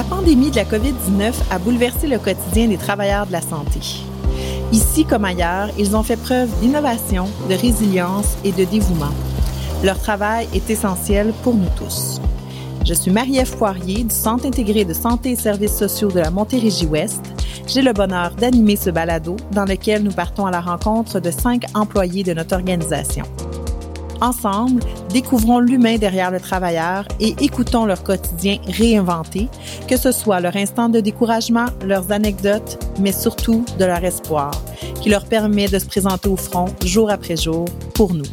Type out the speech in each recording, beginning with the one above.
La pandémie de la COVID-19 a bouleversé le quotidien des travailleurs de la santé. Ici comme ailleurs, ils ont fait preuve d'innovation, de résilience et de dévouement. Leur travail est essentiel pour nous tous. Je suis Marie-Ève Poirier du Centre intégré de santé et services sociaux de la Montérégie-Ouest. J'ai le bonheur d'animer ce balado dans lequel nous partons à la rencontre de cinq employés de notre organisation. Ensemble, découvrons l'humain derrière le travailleur et écoutons leur quotidien réinventé, que ce soit leur instant de découragement, leurs anecdotes, mais surtout de leur espoir, qui leur permet de se présenter au front jour après jour pour nous.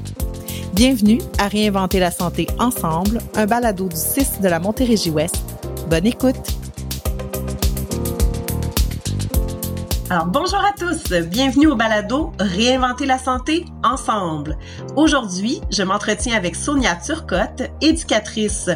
Bienvenue à Réinventer la santé ensemble, un balado du 6 de la Montérégie-Ouest. Bonne écoute! Alors, bonjour à tous, bienvenue au balado Réinventer la santé ensemble. Aujourd'hui, je m'entretiens avec Sonia Turcotte, éducatrice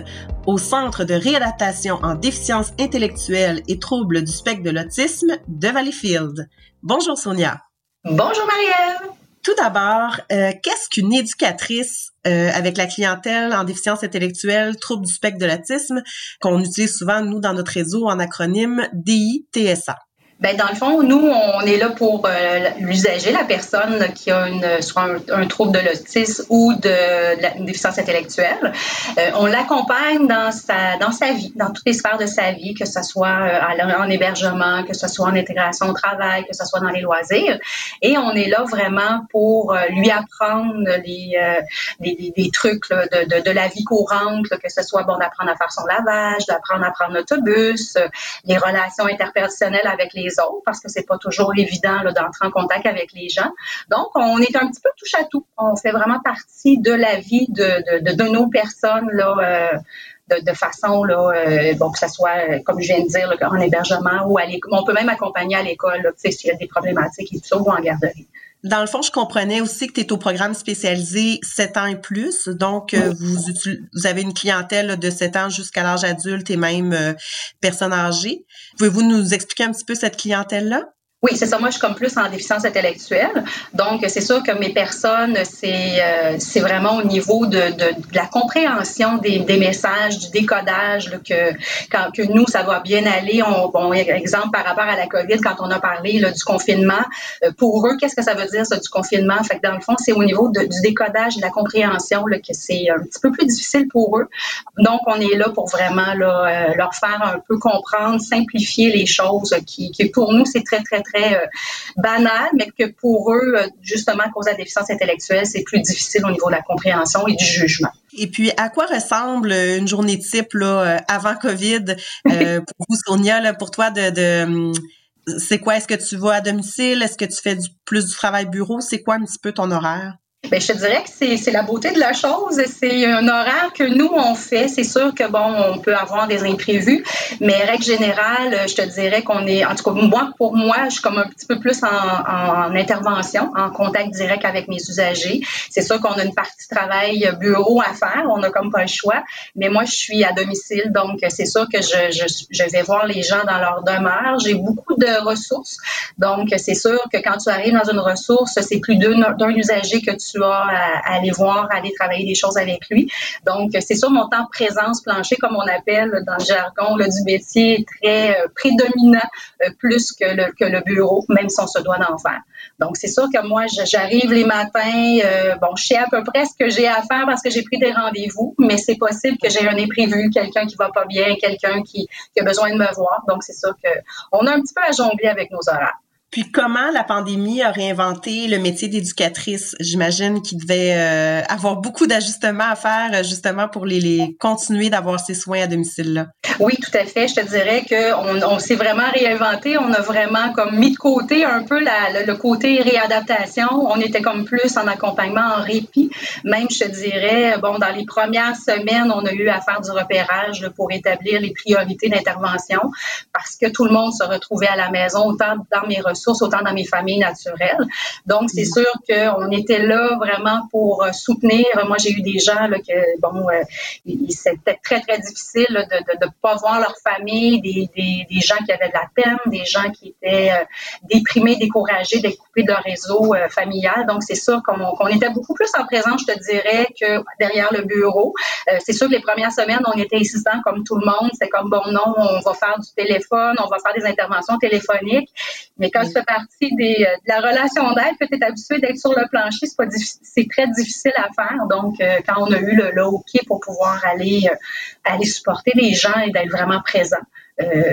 au Centre de réadaptation en déficience intellectuelle et troubles du spectre de l'autisme de Valleyfield. Bonjour Sonia. Bonjour Marielle. Tout d'abord, euh, qu'est-ce qu'une éducatrice euh, avec la clientèle en déficience intellectuelle, troubles du spectre de l'autisme, qu'on utilise souvent, nous, dans notre réseau en acronyme DITSA? Ben dans le fond, nous, on est là pour euh, l'usager, la personne qui a une, soit un, trouble de l'autisme ou de, la, déficience intellectuelle. Euh, on l'accompagne dans sa, vie, dans toutes les sphères de sa vie, que ce soit euh, en hébergement, que ce soit en intégration au travail, que ce soit dans les loisirs. Et on est là vraiment pour lui apprendre les, trucs de, de, de, la vie courante, que ce soit bon d'apprendre à faire son lavage, d'apprendre à prendre l'autobus, les relations interpersonnelles avec les autres parce que c'est pas toujours évident d'entrer en contact avec les gens. Donc, on est un petit peu touche à tout. On fait vraiment partie de la vie de, de, de, nos personnes là. Euh, de, façon, là, euh, que ce soit, comme je viens de dire, en hébergement ou à l'école. On peut même accompagner à l'école s'il y a des problématiques et tout ou en garderie. Dans le fond, je comprenais aussi que tu es au programme spécialisé 7 ans et plus. Donc, euh, vous, vous avez une clientèle de 7 ans jusqu'à l'âge adulte et même euh, personnes âgées. Pouvez-vous nous expliquer un petit peu cette clientèle-là? Oui, c'est ça. Moi, je suis comme plus en déficience intellectuelle. Donc, c'est sûr que mes personnes, c'est euh, vraiment au niveau de, de, la compréhension des, messages, du décodage, que, quand, que nous, ça va bien aller. On, bon, exemple, par rapport à la COVID, quand on a parlé du confinement, euh, pour eux, qu'est-ce que ça veut dire, ça, du confinement? Fait que dans le fond, c'est au niveau du décodage, de la compréhension que c'est un petit peu plus difficile pour eux. Donc, on est là pour vraiment euh, leur faire un peu comprendre, simplifier les choses qui, qui pour nous, c'est très, très, très très euh, banal, mais que pour eux, euh, justement, à cause de la déficience intellectuelle, c'est plus difficile au niveau de la compréhension et du jugement. Et puis, à quoi ressemble une journée type là, euh, avant COVID pour vous, Sonia, pour toi, de, hum, c'est quoi? Est-ce que tu vas à domicile? Est-ce que tu fais du, plus du travail bureau? C'est quoi un petit peu ton horaire? Bien, je te dirais que c'est la beauté de la chose. C'est un horaire que nous, on fait. C'est sûr que, bon, on peut avoir des imprévus, mais règle générale, je te dirais qu'on est, en tout cas, moi, pour moi, je suis comme un petit peu plus en, en intervention, en contact direct avec mes usagers. C'est sûr qu'on a une partie travail bureau à faire. On n'a comme pas le choix. Mais moi, je suis à domicile. Donc, c'est sûr que je, je, je vais voir les gens dans leur demeure. J'ai beaucoup de ressources. Donc, c'est sûr que quand tu arrives dans une ressource, c'est plus d'un usager que tu tu à, aller voir, à aller travailler des choses avec lui. Donc, c'est sûr, mon temps présence plancher, comme on appelle dans le jargon le du métier, est très euh, prédominant, euh, plus que le, bureau, même si on se doit d'en faire. Donc, c'est sûr que moi, j'arrive les matins, euh, bon, je sais à peu près ce que j'ai à faire parce que j'ai pris des rendez-vous, mais c'est possible que j'ai un imprévu, quelqu'un qui va pas bien, quelqu'un qui, qui a besoin de me voir. Donc, c'est sûr qu'on a un petit peu à jongler avec nos horaires. Puis comment la pandémie a réinventé le métier d'éducatrice? J'imagine qu'il devait euh, avoir beaucoup d'ajustements à faire euh, justement pour les, les continuer d'avoir ces soins à domicile là. Oui, tout à fait. Je te dirais qu'on on, s'est vraiment réinventé. On a vraiment comme mis de côté un peu la, le, côté réadaptation. On était comme plus en accompagnement, en répit. Même, je te dirais, bon, dans les premières semaines, on a eu à faire du repérage pour établir les priorités d'intervention parce que tout le monde se retrouvait à la maison, autant dans mes ressources ressources autant dans mes familles naturelles. Donc, c'est mm. sûr qu'on était là vraiment pour soutenir. Moi, j'ai eu des gens là, que, bon, c'était très, très difficile de ne pas voir leur famille, des, des, des, gens qui avaient de la peine, des gens qui étaient déprimés, découragés d'être coupés de leur réseau familial. Donc, c'est sûr qu'on était beaucoup plus en présence, je te dirais, que derrière le bureau. c'est sûr que les premières semaines, on était insistant comme tout le monde. C'est comme, bon, non, on va faire du téléphone, on va faire des interventions téléphoniques. Mais quand tu fais partie des, euh, de la relation d'aide, que tu es habitué d'être sur le plancher, c'est très difficile à faire. Donc, euh, quand on a eu le, le OK pour pouvoir aller, euh, aller supporter les gens et d'être vraiment présent,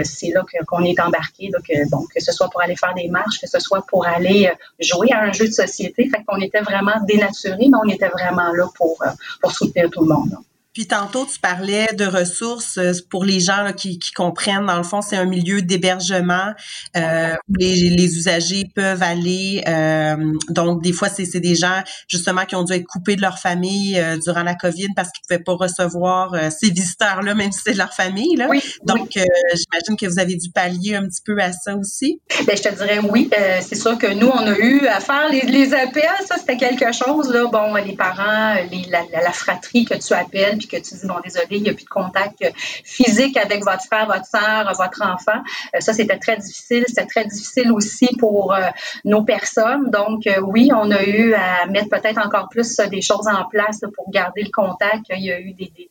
c'est là qu'on est embarqué. Donc, bon, que ce soit pour aller faire des marches, que ce soit pour aller jouer à un jeu de société. Fait qu'on était vraiment dénaturé, mais on était vraiment là pour, pour soutenir tout le monde. Puis tantôt, tu parlais de ressources euh, pour les gens qui, comprennent. Dans le fond, c'est un milieu d'hébergement euh, où les, usagers peuvent aller. Euh, donc, des fois, c'est des gens justement qui ont dû être coupés de leur famille durant la COVID parce qu'ils ne pouvaient pas recevoir ces visiteurs-là, même si c'est de leur famille. Là. donc, j'imagine que vous avez dû pallier un petit peu à ça aussi. Bien, je te dirais oui. c'est sûr que nous, on a eu à faire les, les appels. Ça, c'était quelque chose. Là. Bon, les parents, la, la, fratrie que tu appelles, puis que tu dis, bon, désolé, il n'y a plus de contact physique avec votre frère, votre soeur, votre enfant. Euh, ça, c'était très difficile. C'était très difficile aussi pour euh, nos personnes. Donc, euh, oui, on a eu à mettre peut-être encore plus des choses en place pour garder le contact. Il y a eu des des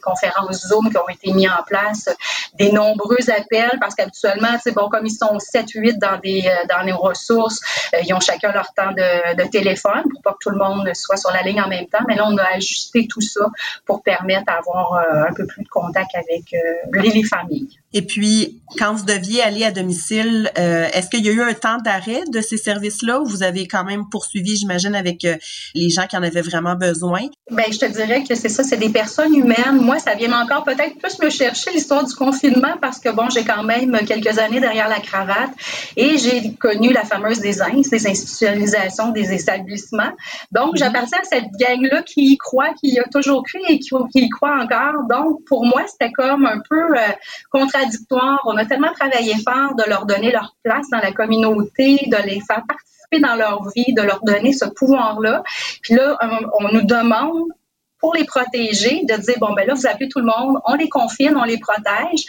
conférences Zoom qui ont été mises en place, des nombreux appels, parce qu'habituellement, c'est bon, comme ils sont 7-8 dans des euh, dans les ressources, euh, ils ont chacun leur temps de, de, téléphone pour pas que tout le monde soit sur la ligne en même temps. Mais là, on a ajusté tout ça pour permettre d'avoir euh, un peu plus de contact avec les familles. Et puis, quand vous deviez aller à domicile, euh, est-ce qu'il y a eu un temps d'arrêt de ces services-là ou vous avez quand même poursuivi, j'imagine, avec euh, les gens qui en avaient vraiment besoin? Bien, je te dirais que c'est ça, c'est des personnes humaines. Moi, ça vient encore peut-être plus me chercher l'histoire du confinement parce que, bon, j'ai quand même quelques années derrière la cravate et j'ai connu la fameuse des INS, des institutionnalisations des établissements. Donc, mm-hmm. j'appartiens à cette gang-là qui y croit, qui y a toujours cru et qui, y croit encore. Donc, pour moi, c'était comme un peu euh, on a tellement travaillé fort de leur donner leur place dans la communauté, de les faire participer dans leur vie, de leur donner ce pouvoir-là. Puis là, on nous demande pour les protéger, de dire, bon, ben là, vous appelez tout le monde, on les confine, on les protège.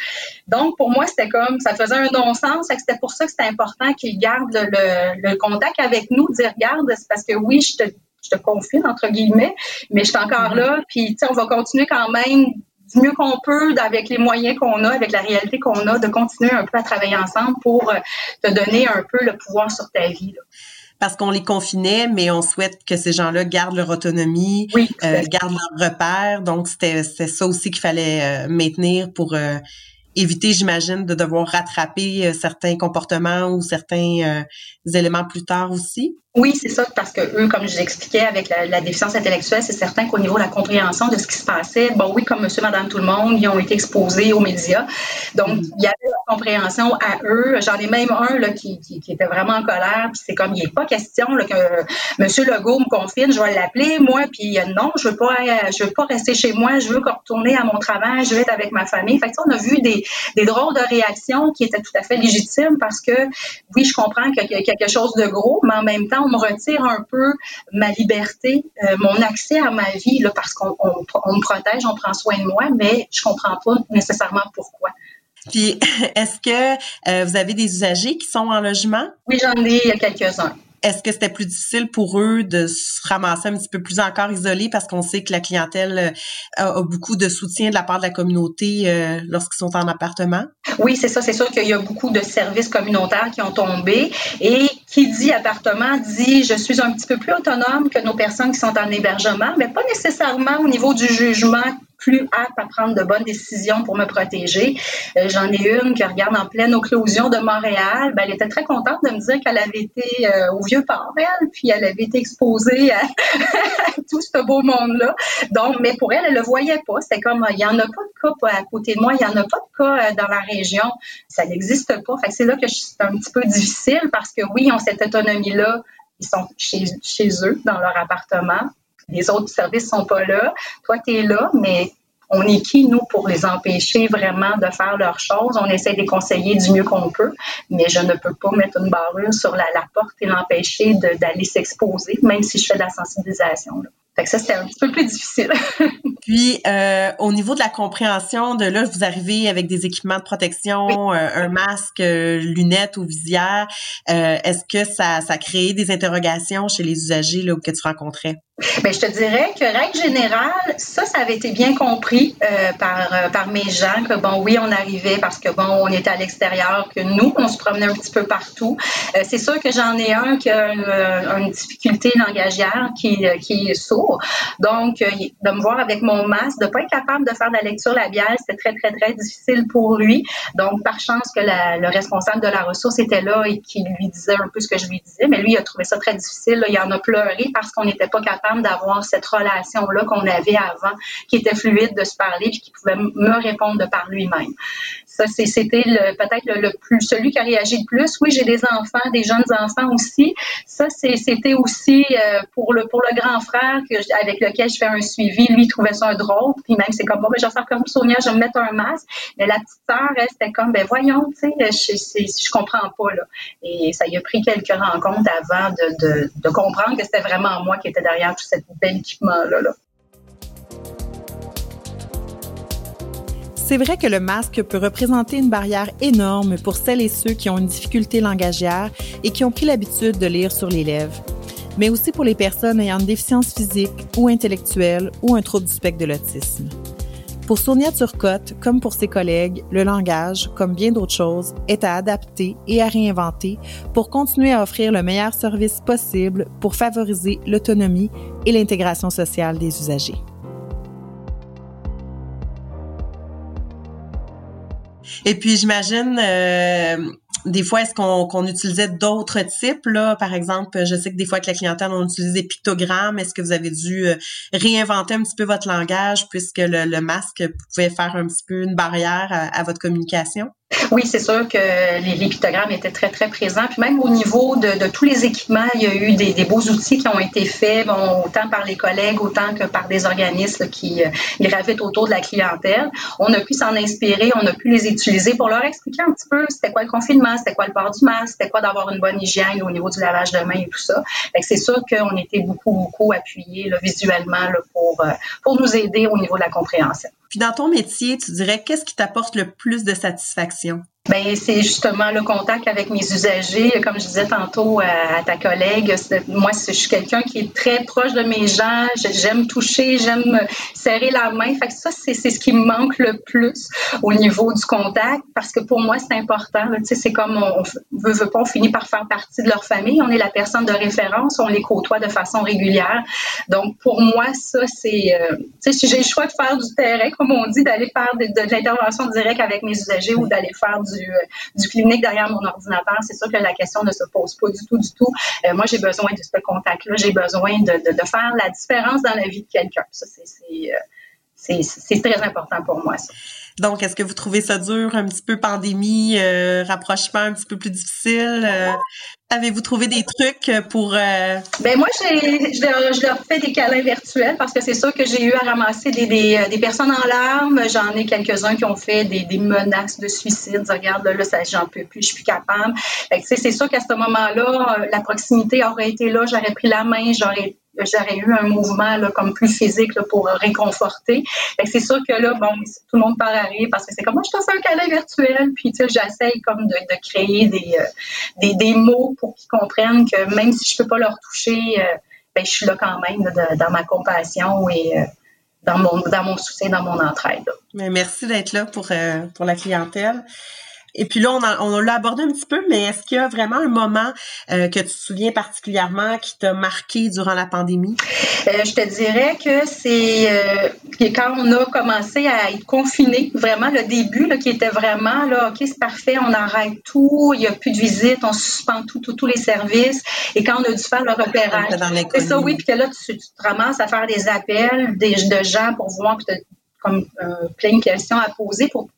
Donc, pour moi, c'était comme, ça faisait un non-sens. C'était pour ça que c'était important qu'ils gardent le, contact avec nous, dire, regarde, c'est parce que oui, je te, je te confine, entre guillemets, mais je suis encore mm-hmm. là, puis, tu sais, on va continuer quand même du mieux qu'on peut, avec les moyens qu'on a, avec la réalité qu'on a, de continuer un peu à travailler ensemble pour euh, te donner un peu le pouvoir sur ta vie. Parce qu'on les confinait, mais on souhaite que ces gens-là gardent leur autonomie, euh, gardent leur repère. Donc, c'était ça aussi qu'il fallait euh, maintenir pour éviter, j'imagine, de devoir rattraper certains comportements ou certains éléments plus tard aussi? Oui, c'est ça, parce que eux, comme je l'expliquais avec la, déficience intellectuelle, c'est certain qu'au niveau de la compréhension de ce qui se passait, bon oui, comme monsieur, madame, tout le monde, ils ont été exposés aux médias. Donc, mm-hmm. il y avait la compréhension à eux. J'en ai même un là, qui, était vraiment en colère, puis c'est comme, il n'est pas question que monsieur Legault me confine, je vais l'appeler, moi, puis non, je veux pas je veux pas rester chez moi, je veux retourner à mon travail, je veux être avec ma famille. Fait on a vu des, drôles de réactions qui étaient tout à fait légitimes parce que, oui, je comprends qu'il y a quelque chose de gros, mais en même temps, on me retire un peu ma liberté, euh, mon accès à ma vie, là, parce qu'on me protège, on prend soin de moi, mais je comprends pas nécessairement pourquoi. Puis, est-ce que euh, vous avez des usagers qui sont en logement? Oui, j'en ai quelques-uns. Est-ce que c'était plus difficile pour eux de se ramasser un petit peu plus encore isolés parce qu'on sait que la clientèle euh, a, beaucoup de soutien de la part de la communauté euh, lorsqu'ils sont en appartement? Oui, c'est ça. C'est sûr qu'il y a beaucoup de services communautaires qui ont tombé et qui dit appartement dit je suis un petit peu plus autonome que nos personnes qui sont en hébergement, mais pas nécessairement au niveau du jugement plus apte à prendre de bonnes décisions pour me protéger. Euh, j'en ai une qui regarde en pleine occlusion de Montréal. Ben, elle était très contente de me dire qu'elle avait été euh, au Vieux-Port, elle, puis elle avait été exposée à, tout ce beau monde-là. Donc, mais pour elle, elle le voyait pas. C'était comme, il y en a pas de cas à côté de moi, il y en a pas de cas euh, dans la région. Ça n'existe pas. C'est là que c'est un petit peu difficile parce que oui, ils ont cette autonomie-là. Ils sont chez, chez eux, dans leur appartement les autres services sont pas là. Toi, tu es là, mais on est qui, nous, pour les empêcher vraiment de faire leurs choses? On essaie de les conseiller du mieux qu'on peut, mais je ne peux pas mettre une barre sur la, porte et l'empêcher d'aller s'exposer, même si je fais de la sensibilisation. Fait que ça, c'était un petit peu plus difficile. Puis, euh, au niveau de la compréhension de là, vous arrivez avec des équipements de protection, euh, un masque, euh, lunettes ou visière. Est-ce que ça, ça a créé des interrogations chez les usagers là, que tu rencontrais? Bien, je te dirais que, règle générale, ça, ça avait été bien compris euh, par, euh, par mes gens, que bon, oui, on arrivait parce que bon, on était à l'extérieur, que nous, on se promenait un petit peu partout. Euh, c'est sûr que j'en ai un qui a une, difficulté langagière, qui, qui est sourd. Donc, de me voir avec mon masque, de ne pas être capable de faire de la lecture labiale, c'était très, très, très difficile pour lui. Donc, par chance que le responsable de la ressource était là et qui lui disait un peu ce que je lui disais, mais lui, il a trouvé ça très difficile. Il en a pleuré parce qu'on n'était pas capable d'avoir cette relation-là qu'on avait avant, qui était fluide de se parler, puis qui pouvait me répondre par lui-même. Ça, c'était peut-être le, plus celui qui a réagi le plus. Oui, j'ai des enfants, des jeunes enfants aussi. Ça, c'était aussi euh, pour le grand frère avec lequel je fais un suivi. Lui, il trouvait ça drôle. Puis même, c'est comme bon, ben, je faire comme Sonia, je vais me mettre un masque. Mais la petite sœur, elle, comme, ben voyons, tu sais, je, je, comprends pas là. Et ça y a pris quelques rencontres avant de, comprendre que c'était vraiment moi qui était derrière tout cet bel équipement là. là. C'est vrai que le masque peut représenter une barrière énorme pour celles et ceux qui ont une difficulté langagière et qui ont pris l'habitude de lire sur les lèvres, mais aussi pour les personnes ayant une déficience physique ou intellectuelle ou un trouble du spectre de l'autisme. Pour Sonia Turcotte, comme pour ses collègues, le langage, comme bien d'autres choses, est à adapter et à réinventer pour continuer à offrir le meilleur service possible pour favoriser l'autonomie et l'intégration sociale des usagers. Et puis j'imagine euh, des fois est-ce qu'on utilisait d'autres types là? Par exemple je sais que des fois avec la clientèle on utilise des pictogrammes. Est-ce que vous avez dû euh, réinventer un petit peu votre langage puisque le, masque pouvait faire un petit peu une barrière à votre communication? Oui, c'est sûr que les, pictogrammes étaient très, très présents. Puis même au niveau de, tous les équipements, il y a eu des, beaux outils qui ont été faits, bon, autant par les collègues, autant que par des organismes qui euh, gravitent autour de la clientèle. On a pu s'en inspirer, on a pu les utiliser pour leur expliquer un petit peu c'était quoi le confinement, c'était quoi le port du masque, c'était quoi d'avoir une bonne hygiène au niveau du lavage de mains et tout ça. c'est sûr qu'on était beaucoup, beaucoup appuyés visuellement pour, euh, pour nous aider au niveau de la compréhension. Puis dans ton métier, tu dirais qu'est-ce qui t'apporte le plus de satisfaction? Bien, c'est justement le contact avec mes usagers. Comme je disais tantôt à, ta collègue, moi, je suis quelqu'un qui est très proche de mes gens. J'aime toucher, j'aime serrer la main. Fait ça, c'est ce qui me manque le plus au niveau du contact parce que pour moi, c'est important. Tu sais, c'est comme on veut, veut pas, on finit par faire partie de leur famille. On est la personne de référence, on les côtoie de façon régulière. Donc, pour moi, ça, c'est, euh, si j'ai le choix de faire du terrain, comme on dit, d'aller faire de, de l'intervention directe avec mes usagers ou d'aller faire du du, euh, du clinique derrière mon ordinateur, c'est sûr que la question ne se pose pas du tout, du tout. Euh, moi, j'ai besoin de ce contact-là. J'ai besoin de, faire la différence dans la vie de quelqu'un. Ça, c'est euh, très important pour moi. Donc, est-ce que vous trouvez ça dur, un petit peu pandémie, euh, rapprochement un petit peu plus difficile? Euh, avez-vous trouvé des trucs pour... Euh... Ben moi, je, leur fais des câlins virtuels parce que c'est sûr que j'ai eu à ramasser des, personnes en larmes. J'en ai quelques-uns qui ont fait des, menaces de suicide. Regarde, là, ça, j'en peux plus, je suis plus capable. C'est sûr qu'à ce moment-là, la proximité aurait été là. J'aurais pris la main, j'aurais j'aurais eu un mouvement comme plus physique pour réconforter. C'est sûr que là, bon, tout le monde part à rire parce que c'est comme moi, je te fais un câlin virtuel, puis tu sais, j'essaye comme de, créer des, euh, des, des, mots pour qu'ils comprennent que même si je peux pas leur toucher, euh, ben, je suis là quand même dans ma compassion et euh, dans mon, dans mon soutien, dans mon entraide. Mais merci d'être là pour, pour la clientèle. Et puis là, on, on l'a abordé un petit peu, mais est-ce qu'il y a vraiment un moment euh, que tu te souviens particulièrement qui t'a marqué durant la pandémie? Euh, je te dirais que c'est euh, quand on a commencé à être confiné, vraiment le début, là, qui était vraiment, là, OK, c'est parfait, on arrête tout, il n'y a plus de visite, on suspend tout, tous les services. Et quand on a dû faire le repérage, c'est ça, oui, puis que là, tu, te ramasses à faire des appels des, de gens pour voir, puis comme plein de questions à poser pour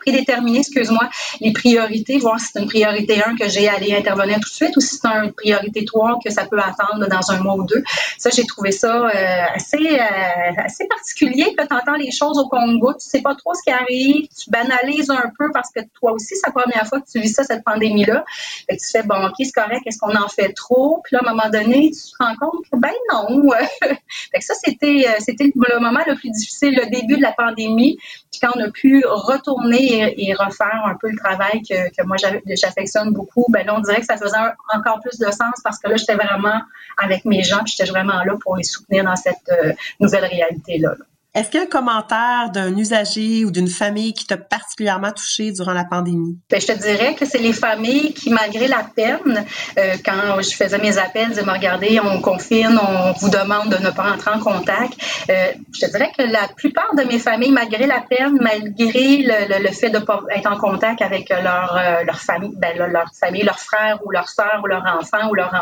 prédéterminer, excuse-moi, les priorités, voir si c'est une priorité 1 que j'ai à aller intervenir tout de suite ou si c'est une priorité 3 que ça peut attendre dans un mois ou deux. Ça, j'ai trouvé ça euh, assez, euh, assez particulier. Tu entends les choses au Congo, tu sais pas trop ce qui arrive, tu banalises un peu parce que toi aussi, c'est la première fois que tu vis ça, cette pandémie-là. tu fais, bon, OK, c'est correct, est-ce qu'on en fait trop? Puis là, à un moment donné, tu te rends compte que, ben non. fait que ça, c'était, euh, c'était le moment le plus difficile, le début de la pandémie. Puis quand on a pu retourner et, refaire un peu le travail que, moi j'affectionne beaucoup, ben là, on dirait que ça faisait encore plus de sens parce que là, j'étais vraiment avec mes gens, j'étais vraiment là pour les soutenir dans cette euh, nouvelle réalité-là. là est-ce qu'il y a un commentaire d'un usager ou d'une famille qui t'a particulièrement touché durant la pandémie? Bien, je te dirais que c'est les familles qui, malgré la peine, euh, quand je faisais mes appels, disaient, me regarder, on confine, on vous demande de ne pas entrer en contact. Euh, je te dirais que la plupart de mes familles, malgré la peine, malgré le, fait de ne pas être en contact avec leur, euh, leur famille, ben, leur famille, leur frère ou leur soeur ou leur enfant ou leur,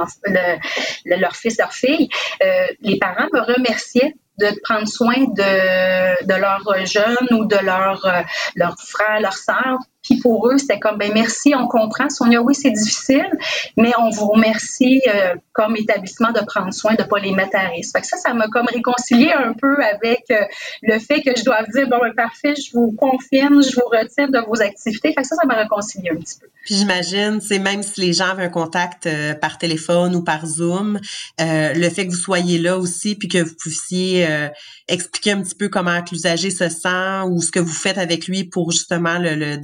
leur fils, leur fille, les parents me remerciaient de prendre soin de, de leurs jeunes ou de leurs leur frères, leurs sœurs puis pour eux, c'était comme, ben merci, on comprend. Sonia, oui, c'est difficile, mais on vous remercie euh, comme établissement de prendre soin de ne pas les mettre à risque. Fait que ça, ça m'a comme réconcilié un peu avec euh, le fait que je dois dire, bon, ben, parfait, je vous confirme, je vous retire de vos activités. Fait que ça, ça m'a réconcilié un petit peu. Puis j'imagine, c'est même si les gens avaient un contact euh, par téléphone ou par Zoom, le fait que vous soyez là aussi, puis que vous puissiez expliquer un petit peu comment l'usager se sent ou ce que vous faites avec lui pour justement le, le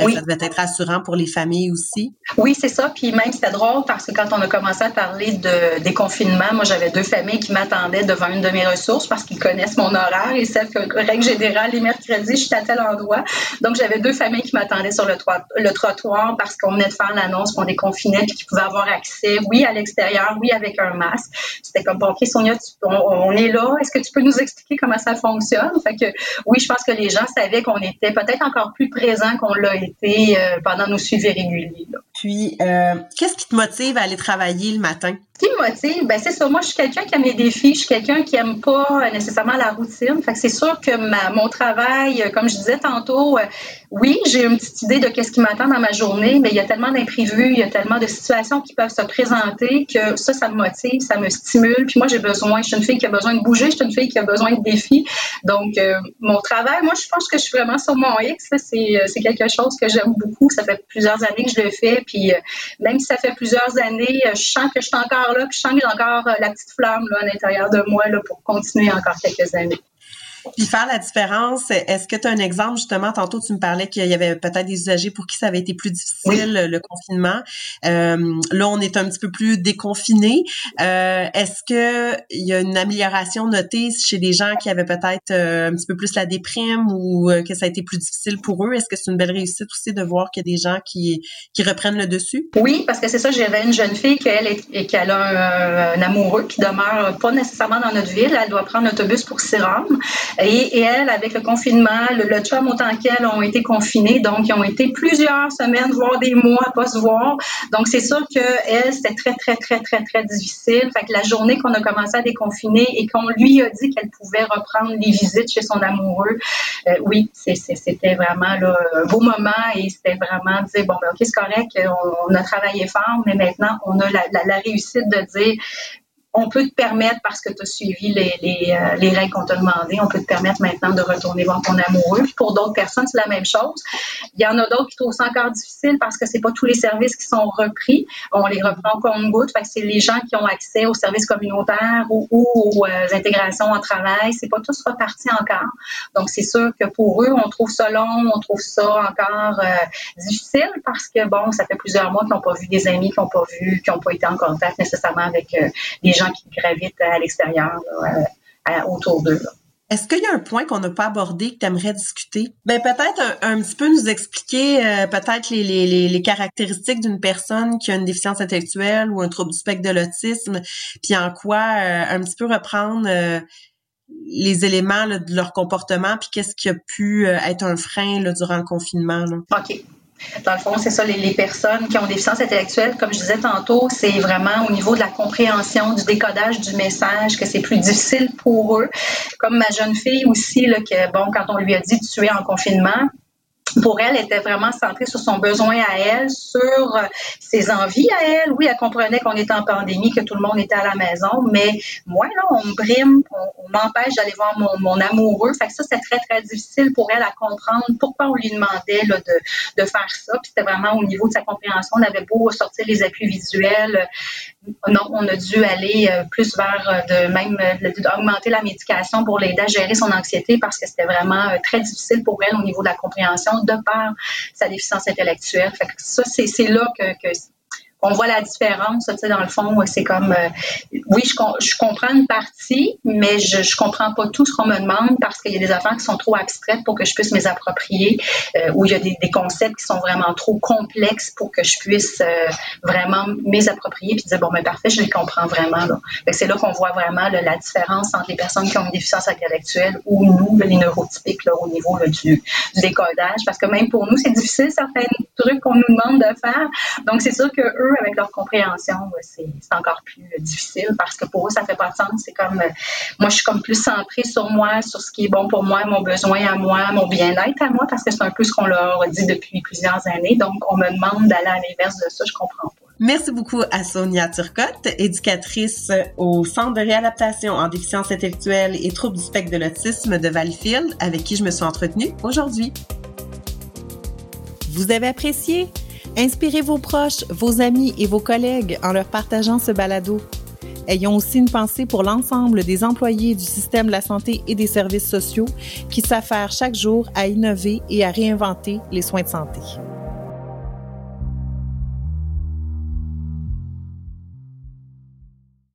Euh, ça devait être rassurant pour les familles aussi. Oui, c'est ça. Puis même, c'était drôle parce que quand on a commencé à parler de déconfinement, moi, j'avais deux familles qui m'attendaient devant une de mes ressources parce qu'ils connaissent mon horaire et savent que, règle générale, les mercredis, je suis à tel endroit. Donc, j'avais deux familles qui m'attendaient sur le, le trottoir parce qu'on venait de faire l'annonce qu'on déconfinait et qu'ils pouvaient avoir accès, oui, à l'extérieur, oui, avec un masque. C'était comme, bon, OK, Sonia, on, on, est là. Est-ce que tu peux nous expliquer comment ça fonctionne? Fait que oui, je pense que les gens savaient qu'on était peut-être encore plus présents qu'on l'a été euh, pendant nos suivis réguliers. Puis, euh, qu'est-ce qui te motive à aller travailler le matin? Qui me motive, ben c'est ça. Moi, je suis quelqu'un qui aime les défis. Je suis quelqu'un qui aime pas nécessairement la routine. Fait que c'est sûr que ma, mon travail, euh, comme je disais tantôt, euh, oui, j'ai une petite idée de qu'est-ce qui m'attend dans ma journée, mais il y a tellement d'imprévus, il y a tellement de situations qui peuvent se présenter que ça, ça me motive, ça me stimule. Puis moi, j'ai besoin. Je suis une fille qui a besoin de bouger. Je suis une fille qui a besoin de défis. Donc, euh, mon travail, moi, je pense que je suis vraiment sur mon X. C'est, c'est quelque chose que j'aime beaucoup. Ça fait plusieurs années que je le fais. Puis même si ça fait plusieurs années, je sens que je suis encore là, puis je encore euh, la petite flamme là, à l'intérieur de moi là, pour continuer encore quelques années. Puis faire la différence, est-ce que tu as un exemple justement, tantôt tu me parlais qu'il y avait peut-être des usagers pour qui ça avait été plus difficile le confinement. Euh, là, on est un petit peu plus déconfiné. Euh, est-ce que il y a une amélioration notée chez des gens qui avaient peut-être euh, un petit peu plus la déprime ou que ça a été plus difficile pour eux? Est-ce que c'est une belle réussite aussi de voir qu'il y a des gens qui, qui reprennent le dessus? Oui, parce que c'est ça, j'avais une jeune fille qui elle est, qui a un, un, amoureux qui demeure pas nécessairement dans notre ville. Elle doit prendre l'autobus pour s'y rendre. Et, elle, avec le confinement, le, le chum autant qu'elle ont été confinés, donc ils ont été plusieurs semaines, voire des mois à pas se voir. Donc c'est sûr que elle, c'était très, très, très, très, très difficile. Fait que la journée qu'on a commencé à déconfiner et qu'on lui a dit qu'elle pouvait reprendre les visites chez son amoureux, euh, oui, c'était vraiment là, un beau moment et c'était vraiment dire, bon, ben, OK, c'est correct, on, a travaillé fort, mais maintenant, on a la réussite de dire, on peut te permettre, parce que tu as suivi euh, les règles qu'on t'a demandées, on peut te permettre maintenant de retourner voir ton amoureux. pour d'autres personnes, c'est la même chose. Il y en a d'autres qui trouvent ça encore difficile parce que c'est pas tous les services qui sont repris. On les reprend comme goutte. C'est les gens qui ont accès aux services communautaires ou, aux euh, intégrations en travail. C'est pas tous reparti encore. Donc, c'est sûr que pour eux, on trouve ça long, on trouve ça encore euh, difficile parce que, bon, ça fait plusieurs mois qu'ils n'ont pas vu des amis, qu'ils n'ont pas vu, qui n'ont pas été en contact nécessairement avec des gens qui gravitent à l'extérieur, autour d'eux. Est-ce qu'il y a un point qu'on n'a pas abordé que tu aimerais discuter? Ben peut-être un, petit peu nous expliquer euh, peut-être les, les, les, caractéristiques d'une personne qui a une déficience intellectuelle ou un trouble du spectre de l'autisme, puis en quoi euh, un petit peu reprendre euh, les éléments de leur comportement, puis qu'est-ce qui a pu être un frein là, durant le confinement. Là? OK. Dans le fond, c'est ça, les, personnes qui ont des déficience intellectuelle, comme je disais tantôt, c'est vraiment au niveau de la compréhension, du décodage du message, que c'est plus difficile pour eux. Comme ma jeune fille aussi, là, que bon, quand on lui a dit de tuer en confinement, pour elle, était vraiment centrée sur son besoin à elle, sur euh, ses envies à elle. Oui, elle comprenait qu'on était en pandémie, que tout le monde était à la maison, mais moi, là, on me brime, on, m'empêche d'aller voir mon, amoureux. Fait que ça, c'est très, très difficile pour elle à comprendre pourquoi on lui demandait là, de, de faire ça. Puis c'était vraiment au niveau de sa compréhension. On avait beau sortir les appuis visuels. Non, on a dû aller euh, plus vers euh, de même augmenter la médication pour l'aider à gérer son anxiété parce que c'était vraiment très difficile pour elle au niveau de la compréhension de par sa déficience intellectuelle. Ça, c'est là que on voit la différence. Dans le fond, c'est comme, euh, oui, je, comprends une partie, mais je ne comprends pas tout ce qu'on me demande parce qu'il y a des affaires qui sont trop abstraites pour que je puisse les approprier, euh, ou il y a des, concepts qui sont vraiment trop complexes pour que je puisse euh, vraiment les approprier puis dire, bon, mais parfait, je les comprends vraiment. C'est là qu'on voit vraiment la différence entre les personnes qui ont une déficience intellectuelle ou nous, les neurotypiques, au niveau du, du, décodage, parce que même pour nous, c'est difficile certains trucs qu'on nous demande de faire. Donc, c'est sûr que eux, avec leur compréhension, c'est encore plus difficile parce que pour eux, ça fait pas de sens. C'est comme, euh, moi, je suis comme plus centrée sur moi, sur ce qui est bon pour moi, mon besoin à moi, mon bien-être à moi, parce que c'est un peu ce qu'on leur a dit depuis plusieurs années. Donc, on me demande d'aller à l'inverse de ça, je comprends pas. Merci beaucoup à Sonia Turcotte, éducatrice au Centre de réadaptation en déficience intellectuelle et troubles du spectre de l'autisme de Valleyfield, avec qui je me suis entretenue aujourd'hui. Vous avez apprécié? Inspirez vos proches, vos amis et vos collègues en leur partageant ce balado. Ayons aussi une pensée pour l'ensemble des employés du système de la santé et des services sociaux qui s'affairent chaque jour à innover et à réinventer les soins de santé.